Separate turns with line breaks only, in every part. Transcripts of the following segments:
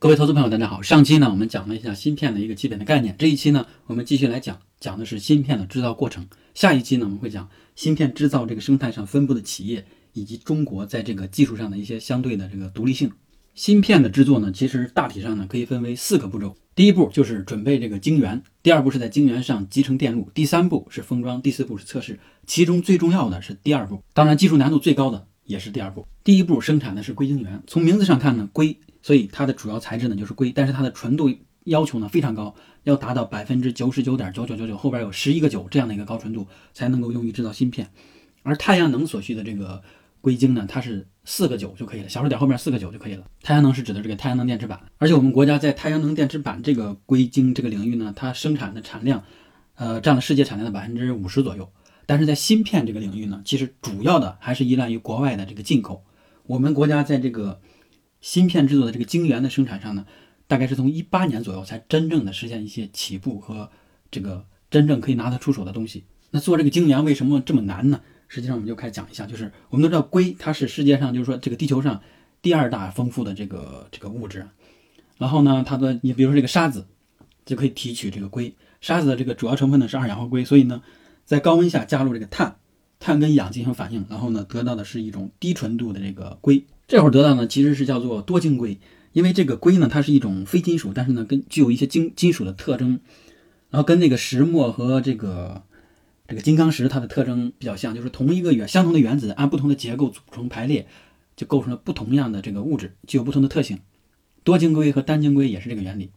各位投资朋友，大家好。上期呢，我们讲了一下芯片的一个基本的概念。这一期呢，我们继续来讲，讲的是芯片的制造过程。下一期呢，我们会讲芯片制造这个生态上分布的企业，以及中国在这个技术上的一些相对的这个独立性。芯片的制作呢，其实大体上呢，可以分为四个步骤。第一步就是准备这个晶圆，第二步是在晶圆上集成电路，第三步是封装，第四步是测试。其中最重要的是第二步，当然技术难度最高的也是第二步。第一步生产的是硅晶圆，从名字上看呢，硅。所以它的主要材质呢就是硅，但是它的纯度要求呢非常高，要达到百分之九十九点九九九九，后边有十一个九这样的一个高纯度才能够用于制造芯片。而太阳能所需的这个硅晶呢，它是四个九就可以了，小数点后面四个九就可以了。太阳能是指的这个太阳能电池板，而且我们国家在太阳能电池板这个硅晶这个领域呢，它生产的产量，呃，占了世界产量的百分之五十左右。但是在芯片这个领域呢，其实主要的还是依赖于国外的这个进口。我们国家在这个芯片制作的这个晶圆的生产上呢，大概是从一八年左右才真正的实现一些起步和这个真正可以拿得出手的东西。那做这个晶圆为什么这么难呢？实际上我们就开始讲一下，就是我们都知道硅它是世界上就是说这个地球上第二大丰富的这个这个物质。然后呢，它的你比如说这个沙子就可以提取这个硅，沙子的这个主要成分呢是二氧化硅，所以呢在高温下加入这个碳，碳跟氧进行反应，然后呢得到的是一种低纯度的这个硅。这会儿得到呢，其实是叫做多晶硅，因为这个硅呢，它是一种非金属，但是呢，跟具有一些金金属的特征，然后跟那个石墨和这个这个金刚石它的特征比较像，就是同一个原相同的原子按不同的结构组成排列，就构成了不同样的这个物质，具有不同的特性。多晶硅和单晶硅也是这个原理。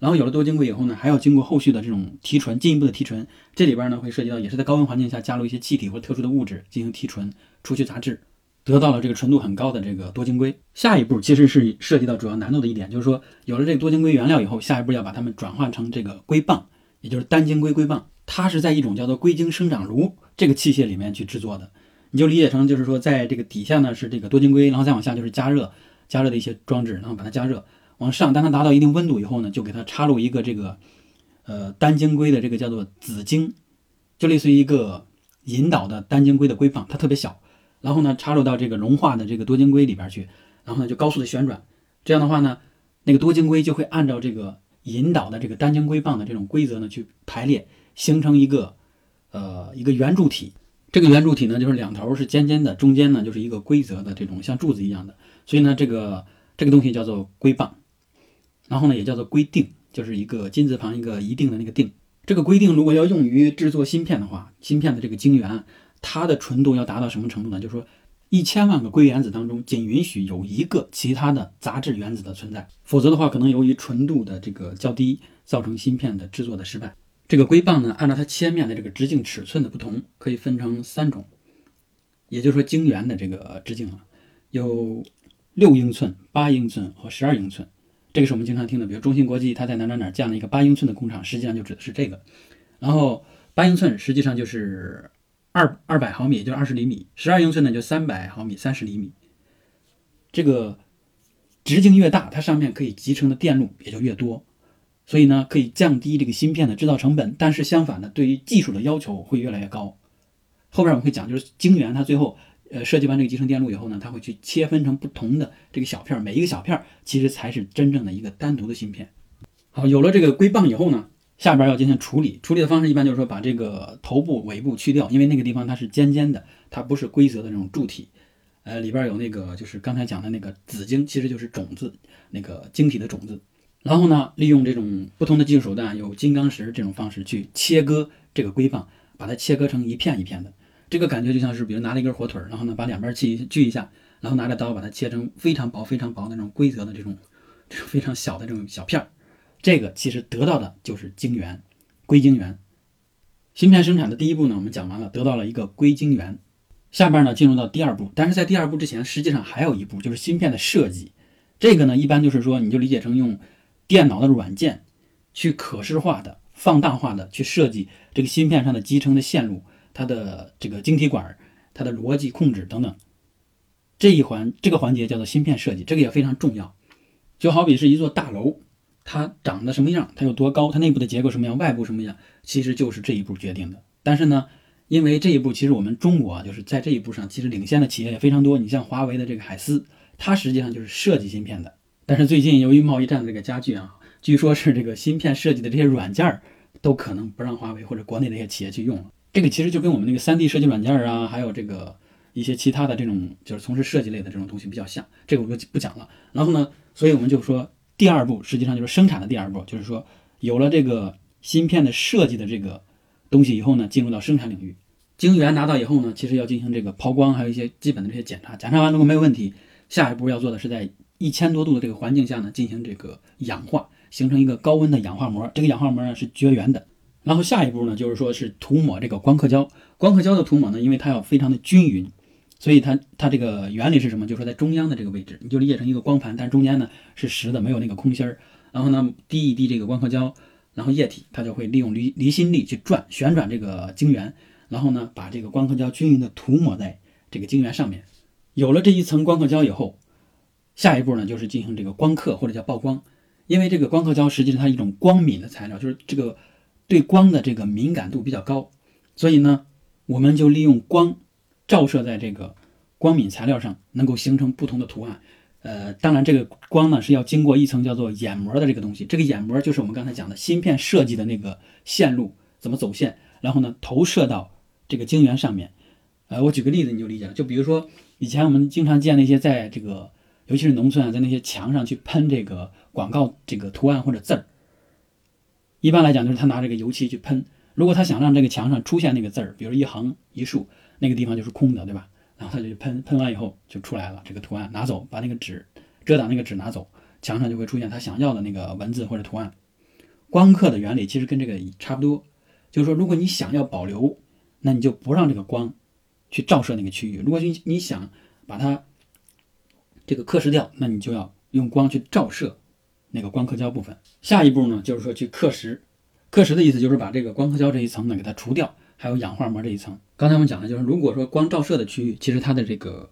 然后有了多晶硅以后呢，还要经过后续的这种提纯，进一步的提纯，这里边呢会涉及到也是在高温环境下加入一些气体或特殊的物质进行提纯，除去杂质。得到了这个纯度很高的这个多晶硅，下一步其实是涉及到主要难度的一点，就是说有了这个多晶硅原料以后，下一步要把它们转换成这个硅棒，也就是单晶硅硅棒。它是在一种叫做硅晶生长炉这个器械里面去制作的，你就理解成就是说在这个底下呢是这个多晶硅，然后再往下就是加热，加热的一些装置，然后把它加热往上，当它达到一定温度以后呢，就给它插入一个这个呃单晶硅的这个叫做子晶，就类似于一个引导的单晶硅的硅棒，它特别小。然后呢，插入到这个融化的这个多晶硅里边去，然后呢就高速的旋转，这样的话呢，那个多晶硅就会按照这个引导的这个单晶硅棒的这种规则呢去排列，形成一个呃一个圆柱体。这个圆柱体呢就是两头是尖尖的，中间呢就是一个规则的这种像柱子一样的，所以呢这个这个东西叫做硅棒，然后呢也叫做硅锭，就是一个金字旁一个一定的那个锭。这个硅定如果要用于制作芯片的话，芯片的这个晶圆。它的纯度要达到什么程度呢？就是说，一千万个硅原子当中，仅允许有一个其他的杂质原子的存在，否则的话，可能由于纯度的这个较低，造成芯片的制作的失败。这个硅棒呢，按照它切面的这个直径尺寸的不同，可以分成三种，也就是说，晶圆的这个直径啊，有六英寸、八英寸和十二英寸。这个是我们经常听的，比如中芯国际，它在哪哪哪建了一个八英寸的工厂，实际上就指的是这个。然后八英寸实际上就是。二二百毫米，也就是二十厘米；十二英寸呢，就三百毫米，三十厘米。这个直径越大，它上面可以集成的电路也就越多，所以呢，可以降低这个芯片的制造成本。但是相反的，对于技术的要求会越来越高。后边我们会讲，就是晶圆它最后呃设计完这个集成电路以后呢，它会去切分成不同的这个小片，每一个小片其实才是真正的一个单独的芯片。好，有了这个硅棒以后呢。下边要进行处理，处理的方式一般就是说把这个头部尾部去掉，因为那个地方它是尖尖的，它不是规则的那种柱体，呃，里边有那个就是刚才讲的那个子晶，其实就是种子，那个晶体的种子。然后呢，利用这种不同的技术手段，有金刚石这种方式去切割这个硅棒，把它切割成一片一片的，这个感觉就像是比如拿了一根火腿，然后呢把两边锯锯一下，然后拿着刀把它切成非常薄非常薄的那种规则的这种，这种非常小的这种小片儿。这个其实得到的就是晶圆，硅晶圆。芯片生产的第一步呢，我们讲完了，得到了一个硅晶圆。下边呢，进入到第二步。但是在第二步之前，实际上还有一步，就是芯片的设计。这个呢，一般就是说，你就理解成用电脑的软件去可视化的、放大化的去设计这个芯片上的集成的线路，它的这个晶体管、它的逻辑控制等等。这一环这个环节叫做芯片设计，这个也非常重要。就好比是一座大楼。它长得什么样？它有多高？它内部的结构什么样？外部什么样？其实就是这一步决定的。但是呢，因为这一步，其实我们中国啊，就是在这一步上，其实领先的企业也非常多。你像华为的这个海思，它实际上就是设计芯片的，但是最近由于贸易战的这个加剧啊，据说是这个芯片设计的这些软件儿都可能不让华为或者国内的一些企业去用了。这个其实就跟我们那个 3D 设计软件儿啊，还有这个一些其他的这种就是从事设计类的这种东西比较像。这个我就不讲了。然后呢，所以我们就说第二步实际上就是生产的第二步，就是说有了这个芯片的设计的这个东西以后呢，进入到生产领域。晶圆拿到以后呢，其实要进行这个抛光，还有一些基本的这些检查。检查完如果没有问题，下一步要做的是在一千多度的这个环境下呢，进行这个氧化，形成一个高温的氧化膜。这个氧化膜呢是绝缘的。然后下一步呢，就是说是涂抹这个光刻胶。光刻胶的涂抹呢，因为它要非常的均匀，所以它它这个原理是什么？就是说在中央的这个位置，你就理解成一个光盘，但中间呢是实的，没有那个空心儿。然后呢，滴一滴这个光刻胶，然后液体它就会利用离离心力去转旋转这个晶圆。然后呢，把这个光刻胶均匀的涂抹在这个晶圆上面。有了这一层光刻胶以后，下一步呢就是进行这个光刻或者叫曝光。因为这个光刻胶实际上它一种光敏的材料，就是这个对光的这个敏感度比较高，所以呢，我们就利用光照射在这个光敏材料上，能够形成不同的图案。呃，当然这个光呢是要经过一层叫做眼膜的这个东西。这个眼膜就是我们刚才讲的芯片设计的那个线路怎么走线，然后呢投射到。这个晶圆上面，呃，我举个例子你就理解了。就比如说以前我们经常见那些在这个，尤其是农村啊，在那些墙上去喷这个广告这个图案或者字儿。一般来讲就是他拿这个油漆去喷。如果他想让这个墙上出现那个字儿，比如一横一竖，那个地方就是空的，对吧？然后他就喷，喷完以后就出来了这个图案，拿走，把那个纸遮挡那个纸拿走，墙上就会出现他想要的那个文字或者图案。光刻的原理其实跟这个差不多，就是说如果你想要保留。那你就不让这个光去照射那个区域。如果你你想把它这个刻蚀掉，那你就要用光去照射那个光刻胶部分。下一步呢，就是说去刻蚀。刻蚀的意思就是把这个光刻胶这一层呢给它除掉，还有氧化膜这一层。刚才我们讲的就是，如果说光照射的区域，其实它的这个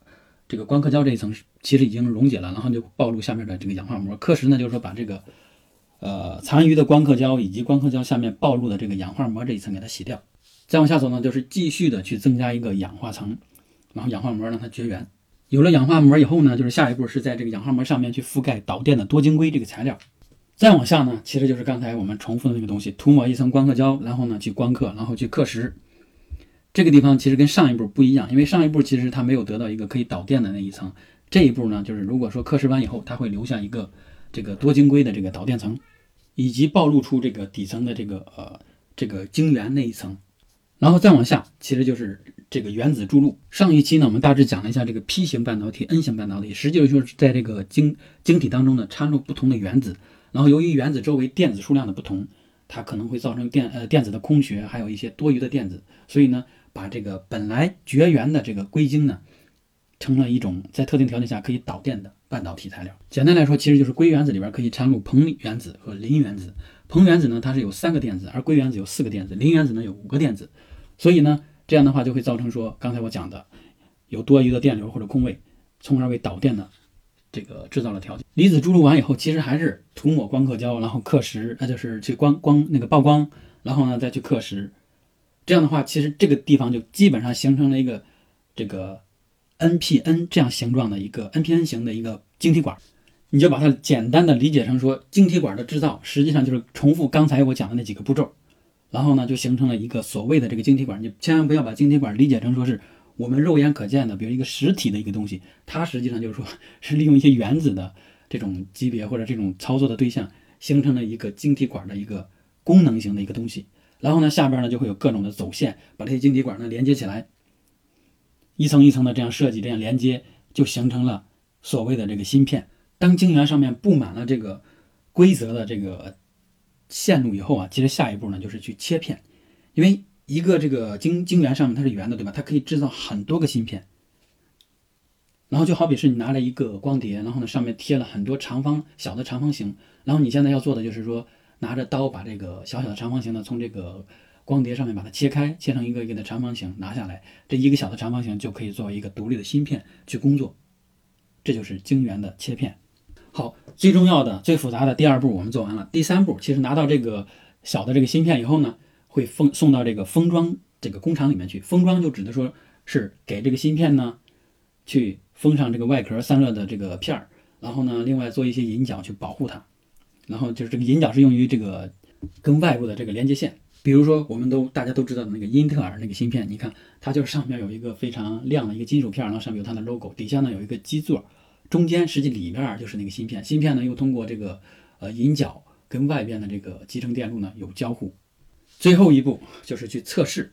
这个光刻胶这一层其实已经溶解了，然后就暴露下面的这个氧化膜。刻蚀呢，就是说把这个呃残余的光刻胶以及光刻胶下面暴露的这个氧化膜这一层给它洗掉。再往下走呢，就是继续的去增加一个氧化层，然后氧化膜让它绝缘。有了氧化膜以后呢，就是下一步是在这个氧化膜上面去覆盖导电的多晶硅这个材料。再往下呢，其实就是刚才我们重复的那个东西，涂抹一层光刻胶，然后呢去光刻，然后去刻蚀。这个地方其实跟上一步不一样，因为上一步其实它没有得到一个可以导电的那一层。这一步呢，就是如果说刻蚀完以后，它会留下一个这个多晶硅的这个导电层，以及暴露出这个底层的这个呃这个晶圆那一层。然后再往下，其实就是这个原子注入。上一期呢，我们大致讲了一下这个 P 型半导体、N 型半导体，实际上就是在这个晶晶体当中呢掺入不同的原子。然后由于原子周围电子数量的不同，它可能会造成电呃电子的空穴，还有一些多余的电子。所以呢，把这个本来绝缘的这个硅晶呢，成了一种在特定条件下可以导电的半导体材料。简单来说，其实就是硅原子里边可以掺入硼原子和磷原子。硼原子呢，它是有三个电子，而硅原子有四个电子，磷原子呢有五个电子。所以呢，这样的话就会造成说，刚才我讲的有多余的电流或者空位，从而为导电的这个制造了条件。离子注入完以后，其实还是涂抹光刻胶，然后刻蚀，那就是去光光那个曝光，然后呢再去刻蚀。这样的话，其实这个地方就基本上形成了一个这个 NPN 这样形状的一个 NPN 型的一个晶体管。你就把它简单的理解成说，晶体管的制造实际上就是重复刚才我讲的那几个步骤。然后呢，就形成了一个所谓的这个晶体管。你千万不要把晶体管理解成说是我们肉眼可见的，比如一个实体的一个东西。它实际上就是说，是利用一些原子的这种级别或者这种操作的对象，形成了一个晶体管的一个功能型的一个东西。然后呢，下边呢就会有各种的走线，把这些晶体管呢连接起来，一层一层的这样设计，这样连接，就形成了所谓的这个芯片。当晶圆上面布满了这个规则的这个。线路以后啊，其实下一步呢就是去切片，因为一个这个晶晶圆上面它是圆的，对吧？它可以制造很多个芯片。然后就好比是你拿了一个光碟，然后呢上面贴了很多长方小的长方形，然后你现在要做的就是说拿着刀把这个小小的长方形呢从这个光碟上面把它切开，切成一个一个的长方形拿下来，这一个小的长方形就可以作为一个独立的芯片去工作。这就是晶圆的切片。好，最重要的、最复杂的第二步我们做完了。第三步，其实拿到这个小的这个芯片以后呢，会封送到这个封装这个工厂里面去。封装就指的说是给这个芯片呢去封上这个外壳散热的这个片儿，然后呢，另外做一些引脚去保护它，然后就是这个引脚是用于这个跟外部的这个连接线。比如说，我们都大家都知道的那个英特尔那个芯片，你看它就是上面有一个非常亮的一个金属片，然后上面有它的 logo，底下呢有一个基座，中间实际里面就是那个芯片，芯片呢又通过这个呃引脚跟外边的这个集成电路呢有交互。最后一步就是去测试，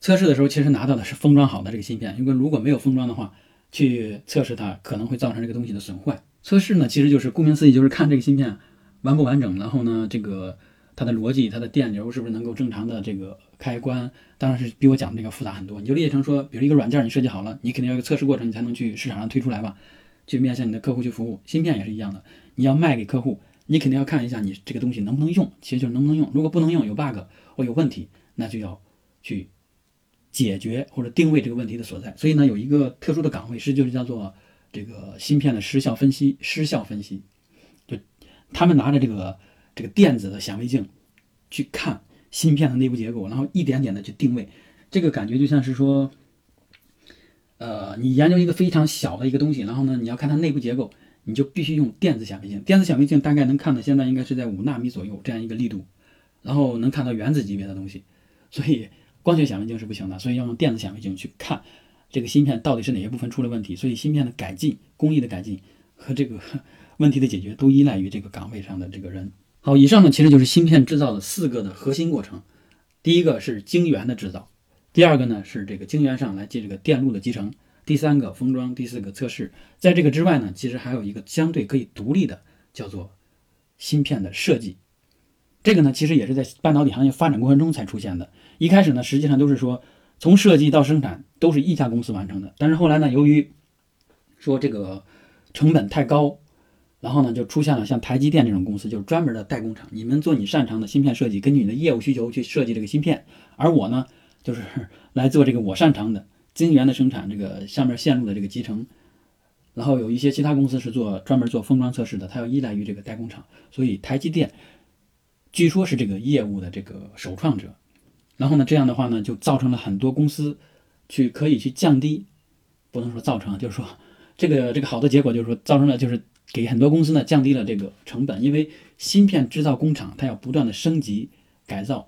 测试的时候其实拿到的是封装好的这个芯片，因为如果没有封装的话，去测试它可能会造成这个东西的损坏。测试呢其实就是顾名思义就是看这个芯片完不完整，然后呢这个。它的逻辑，它的电流是不是能够正常的这个开关？当然是比我讲的这个复杂很多。你就理解成说，比如一个软件你设计好了，你肯定要有个测试过程，你才能去市场上推出来吧，去面向你的客户去服务。芯片也是一样的，你要卖给客户，你肯定要看一下你这个东西能不能用，其实就是能不能用。如果不能用，有 bug 或有问题，那就要去解决或者定位这个问题的所在。所以呢，有一个特殊的岗位是就是叫做这个芯片的失效分析，失效分析，就他们拿着这个。这个电子的显微镜去看芯片的内部结构，然后一点点的去定位，这个感觉就像是说，呃，你研究一个非常小的一个东西，然后呢，你要看它内部结构，你就必须用电子显微镜。电子显微镜大概能看到现在应该是在五纳米左右这样一个力度，然后能看到原子级别的东西。所以光学显微镜是不行的，所以要用电子显微镜去看这个芯片到底是哪些部分出了问题。所以芯片的改进、工艺的改进和这个 问题的解决都依赖于这个岗位上的这个人。好，以上呢其实就是芯片制造的四个的核心过程。第一个是晶圆的制造，第二个呢是这个晶圆上来接这个电路的集成，第三个封装，第四个测试。在这个之外呢，其实还有一个相对可以独立的，叫做芯片的设计。这个呢其实也是在半导体行业发展过程中才出现的。一开始呢，实际上都是说从设计到生产都是一家公司完成的。但是后来呢，由于说这个成本太高。然后呢，就出现了像台积电这种公司，就是专门的代工厂。你们做你擅长的芯片设计，根据你的业务需求去设计这个芯片。而我呢，就是来做这个我擅长的晶圆的生产，这个下面线路的这个集成。然后有一些其他公司是做专门做封装测试的，它要依赖于这个代工厂。所以台积电据说是这个业务的这个首创者。然后呢，这样的话呢，就造成了很多公司去可以去降低，不能说造成，就是说这个这个好的结果就是说造成了就是。给很多公司呢降低了这个成本，因为芯片制造工厂它要不断的升级改造，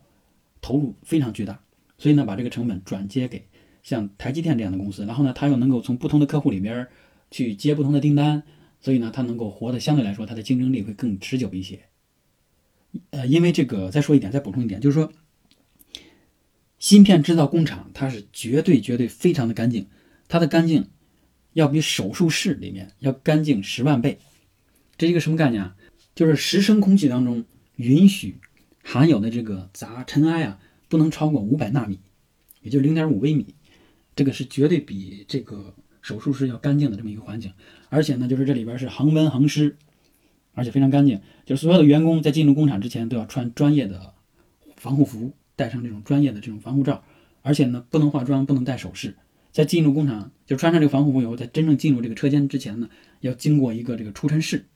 投入非常巨大，所以呢把这个成本转接给像台积电这样的公司，然后呢它又能够从不同的客户里边去接不同的订单，所以呢它能够活得相对来说它的竞争力会更持久一些。呃，因为这个再说一点，再补充一点，就是说芯片制造工厂它是绝对绝对非常的干净，它的干净。要比手术室里面要干净十万倍，这是一个什么概念啊？就是十升空气当中允许含有的这个杂尘埃啊，不能超过五百纳米，也就零点五微米。这个是绝对比这个手术室要干净的这么一个环境。而且呢，就是这里边是恒温恒湿，而且非常干净。就是所有的员工在进入工厂之前都要穿专业的防护服，戴上这种专业的这种防护罩，而且呢，不能化妆，不能戴首饰。在进入工厂，就穿上这个防护服以后，在真正进入这个车间之前呢，要经过一个这个除尘室，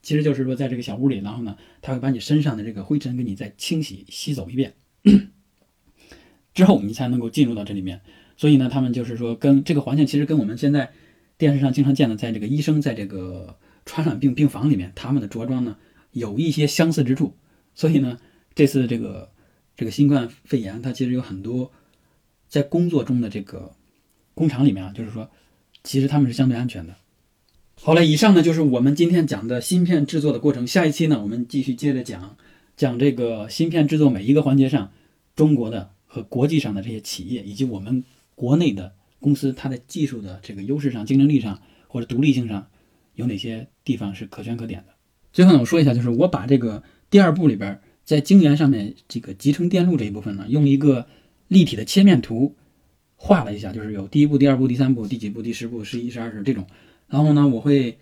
其实就是说，在这个小屋里，然后呢，他会把你身上的这个灰尘给你再清洗、吸走一遍，之后你才能够进入到这里面。所以呢，他们就是说，跟这个环境其实跟我们现在电视上经常见的，在这个医生在这个传染病病房里面，他们的着装呢，有一些相似之处。所以呢，这次这个这个新冠肺炎，它其实有很多在工作中的这个。工厂里面啊，就是说，其实他们是相对安全的。好了，以上呢就是我们今天讲的芯片制作的过程。下一期呢，我们继续接着讲讲这个芯片制作每一个环节上，中国的和国际上的这些企业，以及我们国内的公司，它的技术的这个优势上、竞争力上或者独立性上，有哪些地方是可圈可点的。最后呢，我说一下，就是我把这个第二步里边在晶圆上面这个集成电路这一部分呢，用一个立体的切面图。画了一下，就是有第一步、第二步、第三步、第几步、第十步、十一、十二、十这种。然后呢，我会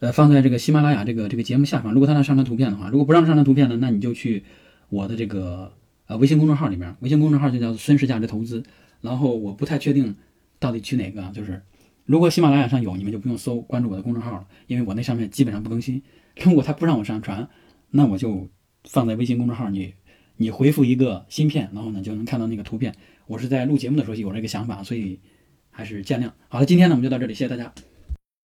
呃放在这个喜马拉雅这个这个节目下方。如果他让上传图片的话，如果不让上传图片呢，那你就去我的这个呃微信公众号里面，微信公众号就叫孙氏价值投资。然后我不太确定到底去哪个，就是如果喜马拉雅上有，你们就不用搜关注我的公众号了，因为我那上面基本上不更新。如果他不让我上传，那我就放在微信公众号，你你回复一个芯片，然后呢就能看到那个图片。我是在录节目的时候有这个想法，所以还是见谅。好了，今天呢我们就到这里，谢谢大家。